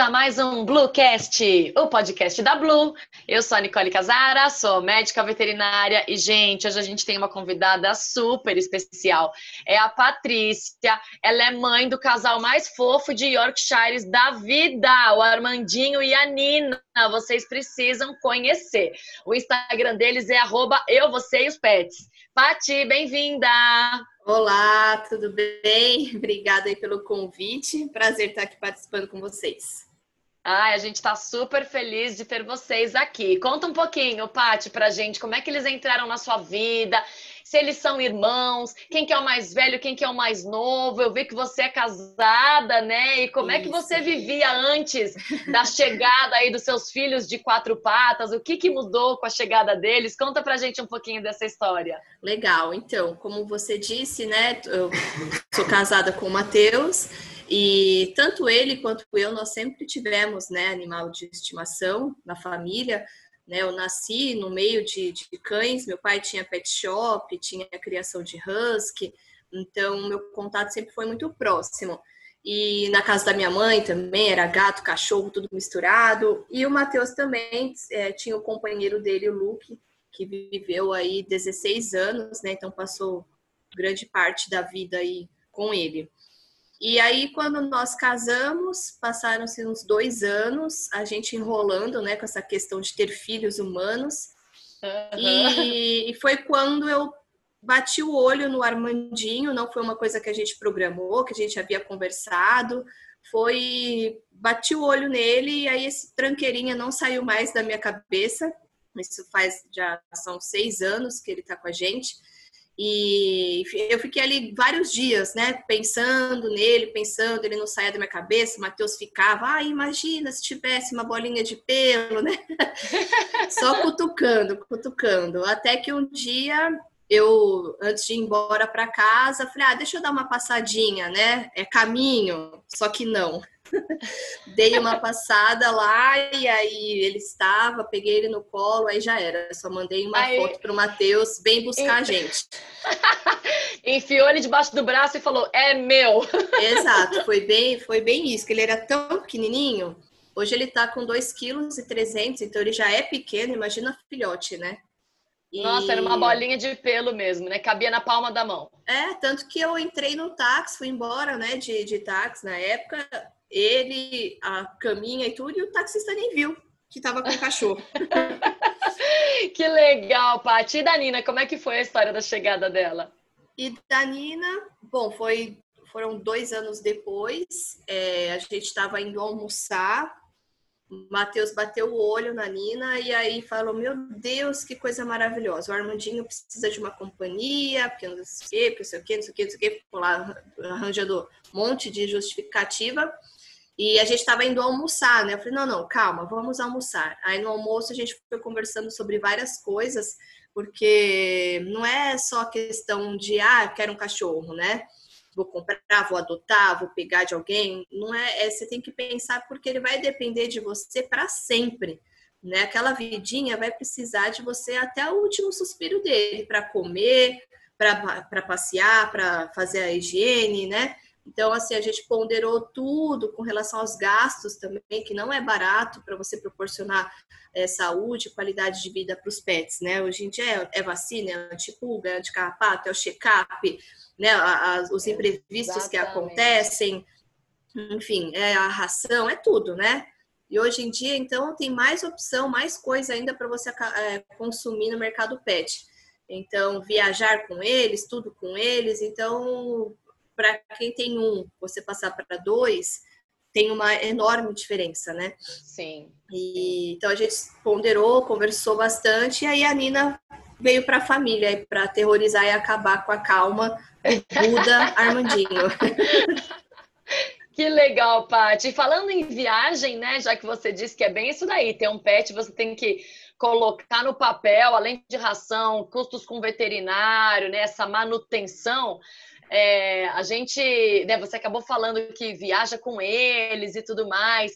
A mais um Bluecast, o podcast da Blue. Eu sou a Nicole Casara, sou médica veterinária e, gente, hoje a gente tem uma convidada super especial. É a Patrícia, ela é mãe do casal mais fofo de Yorkshires da vida, o Armandinho e a Nina. Vocês precisam conhecer. O Instagram deles é arroba eu, você e os pets. Pati, bem-vinda! Olá, tudo bem? Obrigada aí pelo convite. Prazer estar aqui participando com vocês. Ai, a gente está super feliz de ter vocês aqui. Conta um pouquinho, Paty, pra gente, como é que eles entraram na sua vida, se eles são irmãos, quem que é o mais velho, quem que é o mais novo. Eu vi que você é casada, né? E como Isso. é que você vivia antes da chegada aí dos seus filhos de quatro patas? O que, que mudou com a chegada deles? Conta pra gente um pouquinho dessa história. Legal, então, como você disse, né? Eu sou casada com o Matheus. E tanto ele quanto eu, nós sempre tivemos né, animal de estimação na família. Né? Eu nasci no meio de, de cães, meu pai tinha pet shop, tinha criação de husky, então meu contato sempre foi muito próximo. E na casa da minha mãe também era gato, cachorro, tudo misturado. E o Matheus também é, tinha o companheiro dele, o Luke, que viveu aí 16 anos, né? Então passou grande parte da vida aí com ele. E aí, quando nós casamos, passaram-se uns dois anos, a gente enrolando, né, com essa questão de ter filhos humanos. Uhum. E, e foi quando eu bati o olho no Armandinho, não foi uma coisa que a gente programou, que a gente havia conversado, foi bati o olho nele e aí esse tranqueirinha não saiu mais da minha cabeça. Isso faz já são seis anos que ele está com a gente. E eu fiquei ali vários dias, né, pensando nele, pensando, ele não saía da minha cabeça. O Matheus ficava, ah, imagina se tivesse uma bolinha de pelo, né? Só cutucando, cutucando. Até que um dia eu, antes de ir embora para casa, falei, ah, deixa eu dar uma passadinha, né? É caminho, só que não. Dei uma passada lá e aí ele estava, peguei ele no colo, aí já era. Só mandei uma aí... foto pro Matheus, bem buscar a gente. Enfiou ele debaixo do braço e falou: "É meu". Exato, foi bem, foi bem isso, que ele era tão pequenininho. Hoje ele tá com 2,3 kg, então ele já é pequeno, imagina filhote, né? E... Nossa, era uma bolinha de pelo mesmo, né? Cabia na palma da mão. É, tanto que eu entrei no táxi, fui embora, né, de, de táxi na época ele, a caminha e tudo, e o taxista nem viu que tava com o cachorro. que legal, Paty. E da Nina, como é que foi a história da chegada dela? E da Nina, bom, foi, foram dois anos depois, é, a gente estava indo almoçar, Matheus bateu o olho na Nina e aí falou: Meu Deus, que coisa maravilhosa. O Armandinho precisa de uma companhia, porque não sei o porque não sei o quê, não sei o quê, não sei o quê. Ficou lá arranjando um monte de justificativa. E a gente estava indo almoçar, né? Eu falei, não, não, calma, vamos almoçar. Aí no almoço a gente foi conversando sobre várias coisas, porque não é só questão de, ah, eu quero um cachorro, né? Vou comprar, vou adotar, vou pegar de alguém. Não é, é você tem que pensar porque ele vai depender de você para sempre. Né? Aquela vidinha vai precisar de você até o último suspiro dele para comer, para passear, para fazer a higiene, né? Então, assim, a gente ponderou tudo com relação aos gastos também, que não é barato para você proporcionar é, saúde, qualidade de vida para os pets, né? Hoje em dia é, é vacina, é antipulga, é anticarrapato, é o check-up, né? A, a, os imprevistos Exatamente. que acontecem, enfim, é a ração, é tudo, né? E hoje em dia, então, tem mais opção, mais coisa ainda para você é, consumir no mercado pet. Então, viajar com eles, tudo com eles. Então, para quem tem um, você passar para dois, tem uma enorme diferença, né? Sim. E, então a gente ponderou, conversou bastante, e aí a Nina veio para a família para aterrorizar e acabar com a calma do Buda Armandinho. Que legal, Paty. Falando em viagem, né? Já que você disse que é bem isso daí, ter um pet, você tem que colocar no papel, além de ração, custos com veterinário, né? Essa manutenção. É, a gente, né, você acabou falando que viaja com eles e tudo mais.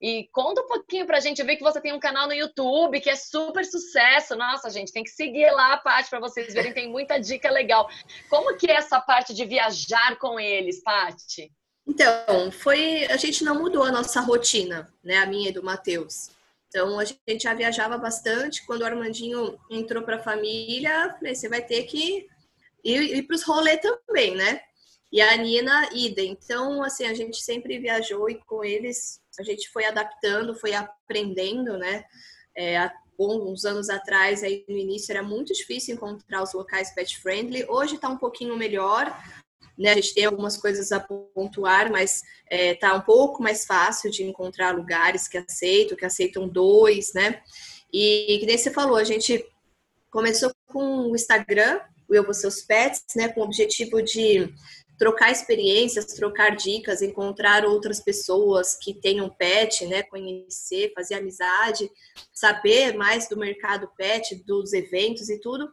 E conta um pouquinho pra gente. Eu vi que você tem um canal no YouTube que é super sucesso. Nossa, gente, tem que seguir lá a parte para vocês verem, tem muita dica legal. Como que é essa parte de viajar com eles, Paty? Então, foi a gente não mudou a nossa rotina, né, a minha e do Matheus. Então, a gente já viajava bastante. Quando o Armandinho entrou para a família, falei, você vai ter que ir, ir para os rolês também, né? E a Nina, ida. Então, assim, a gente sempre viajou e com eles a gente foi adaptando, foi aprendendo, né? É, há uns anos atrás, aí no início, era muito difícil encontrar os locais pet friendly. Hoje está um pouquinho melhor, né? A gente tem algumas coisas a pontuar, mas é, tá um pouco mais fácil de encontrar lugares que aceitam, que aceitam dois, né? E que nem você falou, a gente começou com o Instagram, o Eu Vou Seus Pets, né? Com o objetivo de trocar experiências, trocar dicas, encontrar outras pessoas que tenham pet, né, conhecer, fazer amizade, saber mais do mercado pet, dos eventos e tudo.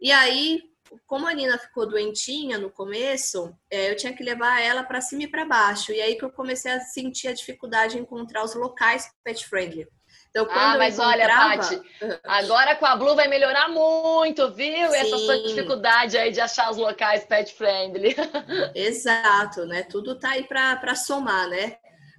E aí, como a Nina ficou doentinha no começo, é, eu tinha que levar ela para cima e para baixo. E aí que eu comecei a sentir a dificuldade em encontrar os locais pet friendly. Então, ah, mas olha, Paty, agora com a Blue vai melhorar muito, viu? Sim. Essa sua dificuldade aí de achar os locais pet friendly. Exato, né? Tudo tá aí para somar, né?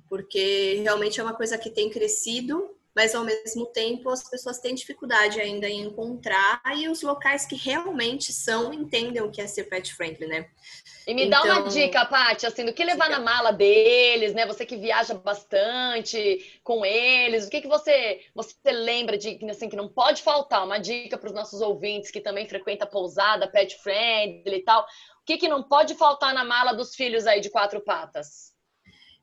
Porque realmente é uma coisa que tem crescido mas ao mesmo tempo as pessoas têm dificuldade ainda em encontrar e os locais que realmente são entendem o que é ser pet friendly, né? E me então... dá uma então, dica, Paty, assim, do que levar na mala deles, né? Você que viaja bastante com eles, o que, que você, você lembra de assim, que não pode faltar? Uma dica para os nossos ouvintes que também frequentam pousada, pet friendly e tal. O que, que não pode faltar na mala dos filhos aí de quatro patas?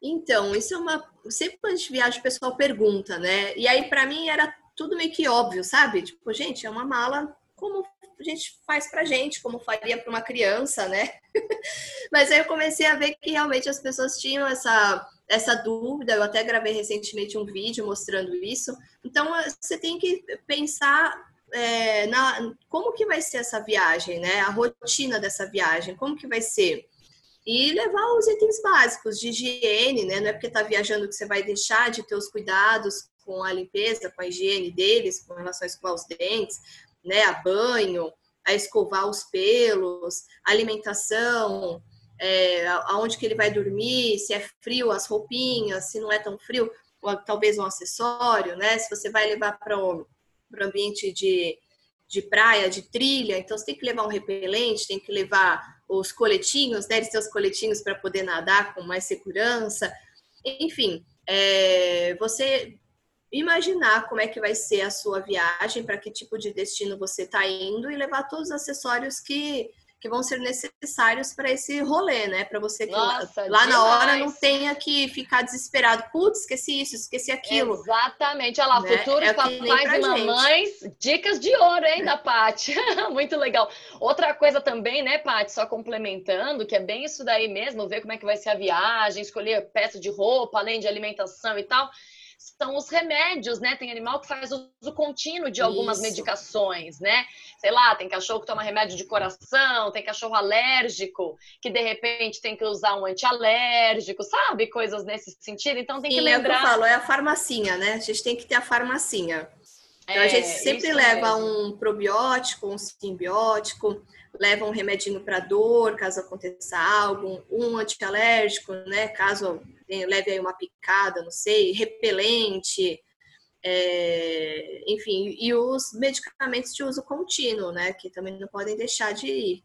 Então, isso é uma. Sempre quando a gente viaja, o pessoal pergunta, né? E aí, para mim, era tudo meio que óbvio, sabe? Tipo, gente, é uma mala como a gente faz pra gente, como faria para uma criança, né? Mas aí eu comecei a ver que realmente as pessoas tinham essa, essa dúvida. Eu até gravei recentemente um vídeo mostrando isso. Então, eh, você tem que pensar é, na como que vai ser essa viagem, né? A rotina dessa viagem, como que vai ser? e levar os itens básicos de higiene, né? Não é porque está viajando que você vai deixar de ter os cuidados com a limpeza, com a higiene deles, com relação a escovar os dentes, né? A banho, a escovar os pelos, alimentação, é, aonde que ele vai dormir, se é frio, as roupinhas, se não é tão frio, talvez um acessório, né? Se você vai levar para o ambiente de, de praia, de trilha, então você tem que levar um repelente, tem que levar os coletinhos, né? Eles os coletinhos para poder nadar com mais segurança. Enfim, é, você imaginar como é que vai ser a sua viagem, para que tipo de destino você está indo e levar todos os acessórios que que vão ser necessários para esse rolê, né? Para você que Nossa, lá, na hora não tenha que ficar desesperado. Putz, esqueci isso, esqueci aquilo. Exatamente. Olha lá, né? futuros é papais e mamães, dicas de ouro, hein, da Paty. Muito legal. Outra coisa também, né, Paty, só complementando, que é bem isso daí mesmo, ver como é que vai ser a viagem, escolher peça de roupa, além de alimentação e tal são os remédios, né? Tem animal que faz uso contínuo de algumas Isso. medicações, né? Sei lá, tem cachorro que toma remédio de coração, tem cachorro alérgico, que de repente tem que usar um antialérgico, sabe? Coisas nesse sentido. Então tem Sim, que lembrar. É o que eu falo, é a farmacinha, né? A gente tem que ter a farmacinha. Então, é, a gente sempre leva mesmo. um probiótico, um simbiótico, leva um remedinho para dor, caso aconteça algo, um antialérgico, né? Caso leve aí uma picada, não sei, repelente, é, enfim, e os medicamentos de uso contínuo, né? Que também não podem deixar de ir.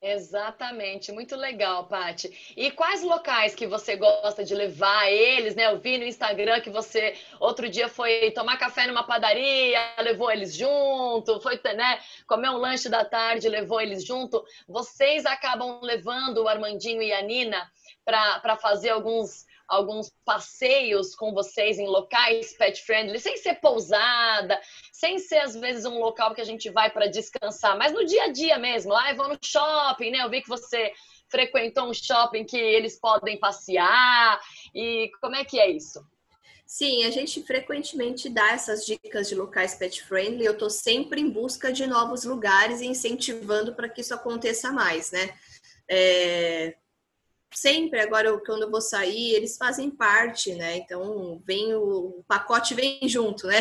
Exatamente, muito legal, Pati. E quais locais que você gosta de levar eles, né? Eu vi no Instagram que você outro dia foi tomar café numa padaria, levou eles junto, foi, né, comer um lanche da tarde, levou eles junto. Vocês acabam levando o Armandinho e a Nina para fazer alguns alguns passeios com vocês em locais pet friendly, sem ser pousada, sem ser às vezes um local que a gente vai para descansar, mas no dia a dia mesmo. Ah, eu vou no shopping, né? Eu vi que você frequentou um shopping que eles podem passear. E como é que é isso? Sim, a gente frequentemente dá essas dicas de locais pet friendly. Eu estou sempre em busca de novos lugares e incentivando para que isso aconteça mais, né? É, sempre, agora quando eu vou sair, eles fazem parte, né? Então, vem o, o pacote vem junto, né?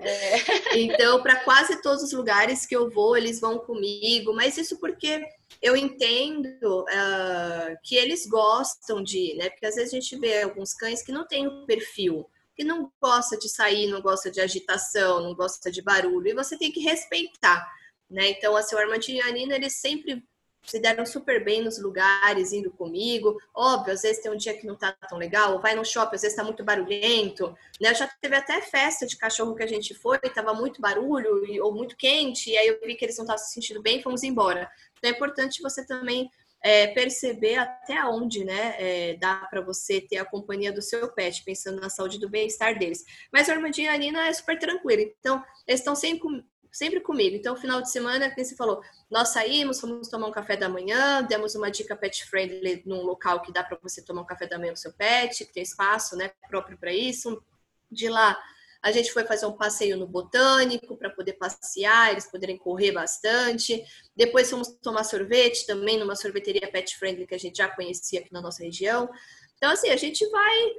É. então, para quase todos os lugares que eu vou, eles vão comigo, mas isso porque eu entendo uh, que eles gostam de, né? Porque às vezes a gente vê alguns cães que não têm o perfil, que não gosta de sair, não gosta de agitação, não gosta de barulho, e você tem que respeitar, né? Então, assim, o Armandinho e a Nina, eles sempre se deram super bem nos lugares, indo comigo. Óbvio, às vezes tem um dia que não tá tão legal, vai no shopping, às vezes tá muito barulhento, né? Já teve até festa de cachorro que a gente foi, tava muito barulho ou muito quente, e aí eu vi que eles não estavam se sentindo bem, fomos embora. Então é importante você também é, perceber até onde, né, é, dá para você ter a companhia do seu pet, pensando na saúde e do bem-estar deles. Mas o Armandinho e a Nina é super tranquilo, então eles estão sempre sempre comigo. Então, final de semana, como você falou, nós saímos, fomos tomar um café da manhã, demos uma dica pet friendly num local que dá para você tomar um café da manhã com seu pet, que tem espaço, né, próprio para isso. De lá, a gente foi fazer um passeio no botânico para poder passear, eles poderem correr bastante. Depois fomos tomar sorvete também numa sorveteria pet friendly que a gente já conhecia aqui na nossa região. Então, assim, a gente vai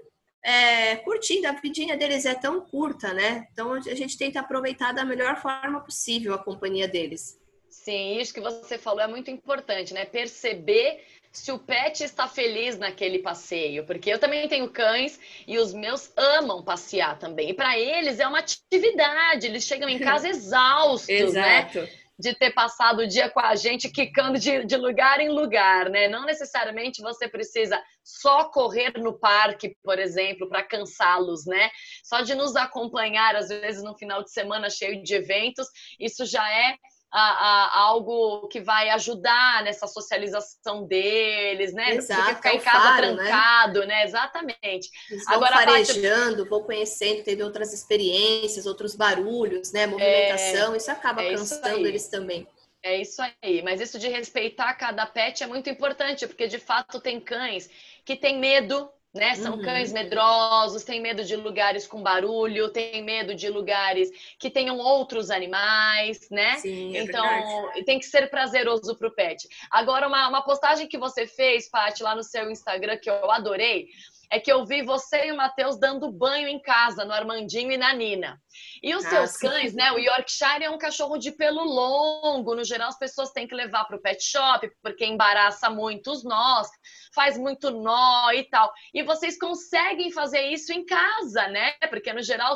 é, curtindo, a vidinha deles é tão curta, né? Então a gente tenta aproveitar da melhor forma possível a companhia deles. Sim, isso que você falou é muito importante, né? Perceber se o pet está feliz naquele passeio, porque eu também tenho cães e os meus amam passear também. E para eles é uma atividade, eles chegam em casa exaustos, né? Exato. né? De ter passado o dia com a gente, quicando de, de lugar em lugar, né? Não necessariamente você precisa só correr no parque, por exemplo, para cansá-los, né? Só de nos acompanhar, às vezes, no final de semana cheio de eventos, isso já é a, a, algo que vai ajudar nessa socialização deles, né? Exato, Porque ficar é em casa faro, né? trancado, né? né? Exatamente. Eles Agora, farejando, parte... vou conhecendo, tendo outras experiências, outros barulhos, né? Movimentação, é, isso acaba é cansando isso eles também. É isso aí, mas isso de respeitar cada pet é muito importante, porque de fato tem cães que têm medo né? São uhum. cães medrosos, têm medo de lugares com barulho, têm medo de lugares que tenham outros animais, né? Sim, é então, verdade. tem que ser prazeroso para o pet. Agora, uma, uma postagem que você fez, Paty, lá no seu Instagram, que eu adorei, é que eu vi você e o Matheus dando banho em casa, no Armandinho e na Nina. E os ah, seus sim. cães, né? O Yorkshire é um cachorro de pelo longo. No geral, as pessoas têm que levar para o pet shop, porque embaraça muito os nós, faz muito nó e tal. E vocês conseguem fazer isso em casa, né? Porque no geral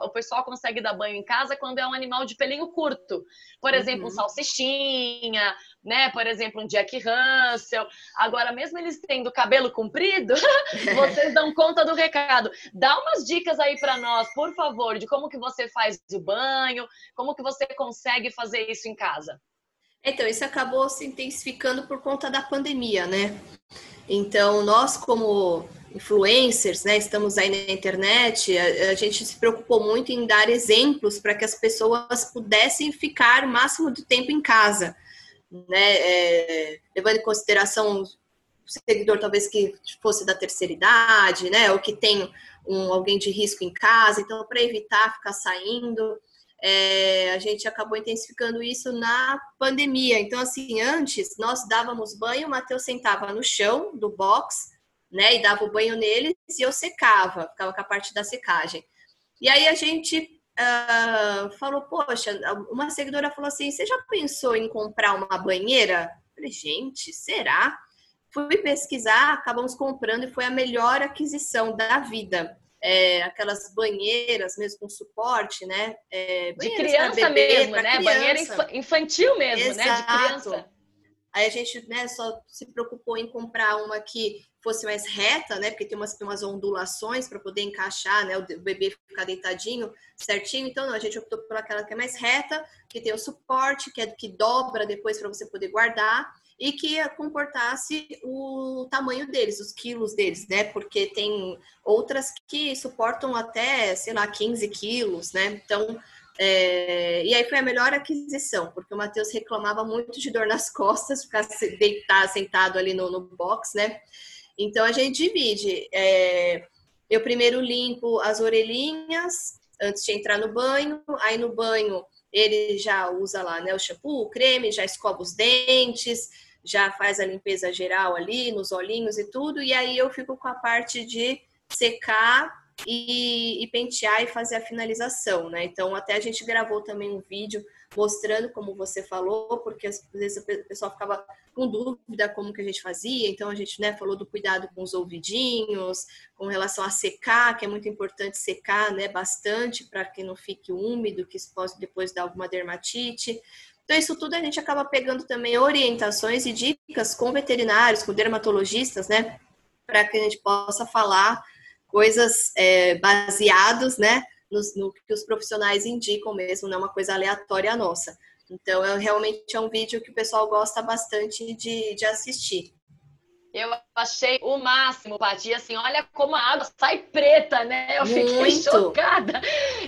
o pessoal consegue dar banho em casa quando é um animal de pelinho curto. Por exemplo, uhum. um salsichinha, né? Por exemplo, um Jack Russell. Agora, mesmo eles tendo cabelo comprido, vocês dão conta do recado. Dá umas dicas aí para nós, por favor, de como que você faz o banho, como que você consegue fazer isso em casa. Então, isso acabou se intensificando por conta da pandemia, né? Então, nós como influencers, né, estamos aí na internet, a, a gente se preocupou muito em dar exemplos para que as pessoas pudessem ficar o máximo do tempo em casa né, é, levando em consideração seguidor talvez que fosse da terceira idade, né, ou que tem um, alguém de risco em casa, então para evitar ficar saindo, é, a gente acabou intensificando isso na pandemia. Então, assim, antes nós dávamos banho, o Matheus sentava no chão do box, né, e dava o banho neles e eu secava, ficava com a parte da secagem. E aí a gente uh, falou, poxa, uma seguidora falou assim, você já pensou em comprar uma banheira? Eu falei, gente, será? Fui pesquisar, acabamos comprando e foi a melhor aquisição da vida. É, aquelas banheiras mesmo com suporte, né? É, de criança bebê, mesmo, né? Criança. Banheira infantil mesmo, Exato. né? De criança. Aí a gente né, só se preocupou em comprar uma que fosse mais reta, né? Porque tem umas, tem umas ondulações para poder encaixar, né? O bebê ficar deitadinho certinho. Então, não, a gente optou por aquela que é mais reta, que tem o suporte, que é que dobra depois para você poder guardar e que comportasse o tamanho deles, os quilos deles, né? Porque tem outras que suportam até, sei lá, 15 quilos, né? Então, é, e aí foi a melhor aquisição, porque o Matheus reclamava muito de dor nas costas, ficar deitado, sentado ali no, no box, né? Então a gente divide. É, eu primeiro limpo as orelhinhas antes de entrar no banho, aí no banho ele já usa lá né, o shampoo, o creme, já escova os dentes, já faz a limpeza geral ali, nos olhinhos e tudo, e aí eu fico com a parte de secar e, e, pentear e fazer a finalização, né? Então, até a gente gravou também um vídeo mostrando como você falou, porque às vezes o pessoal ficava com dúvida como que a gente fazia, então a gente né, falou do cuidado com os ouvidinhos, com relação a secar, que é muito importante secar né, bastante para que não fique úmido, que isso possa depois dar alguma dermatite. Então, isso tudo a gente acaba pegando também orientações e dicas com veterinários, com dermatologistas, né? Para que a gente possa falar coisas é, baseados, né? No, no, que os profissionais indicam mesmo, não é uma coisa aleatória nossa. Então, é, realmente é um vídeo que o pessoal gosta bastante de, de assistir. Eu achei o máximo, Paty. Assim, olha como a água sai preta, né? Eu fiquei Muito. chocada.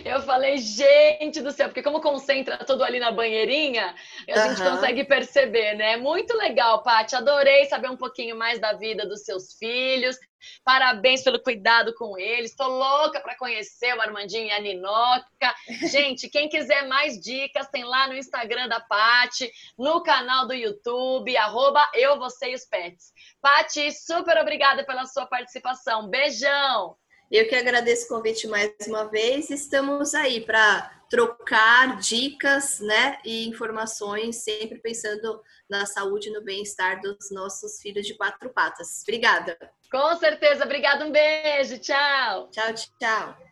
Eu falei, gente do céu, porque como concentra tudo ali na banheirinha, a gente consegue perceber, né? Muito legal, Paty. Adorei saber um pouquinho mais da vida dos seus filhos. Parabéns pelo cuidado com eles. Estou louca para conhecer o Armandinho e a Ninoca. Gente, quem quiser mais dicas, tem lá no Instagram da Pati, no canal do YouTube, arroba eu, você e os pets. Pati, super obrigada pela sua participação. Beijão! Eu que agradeço o convite mais uma vez. Estamos aí para trocar dicas, né, e informações, sempre pensando na saúde e no bem-estar dos nossos filhos de quatro patas. Obrigada. Com certeza. Obrigada. Um beijo. Tchau. Tchau, tchau.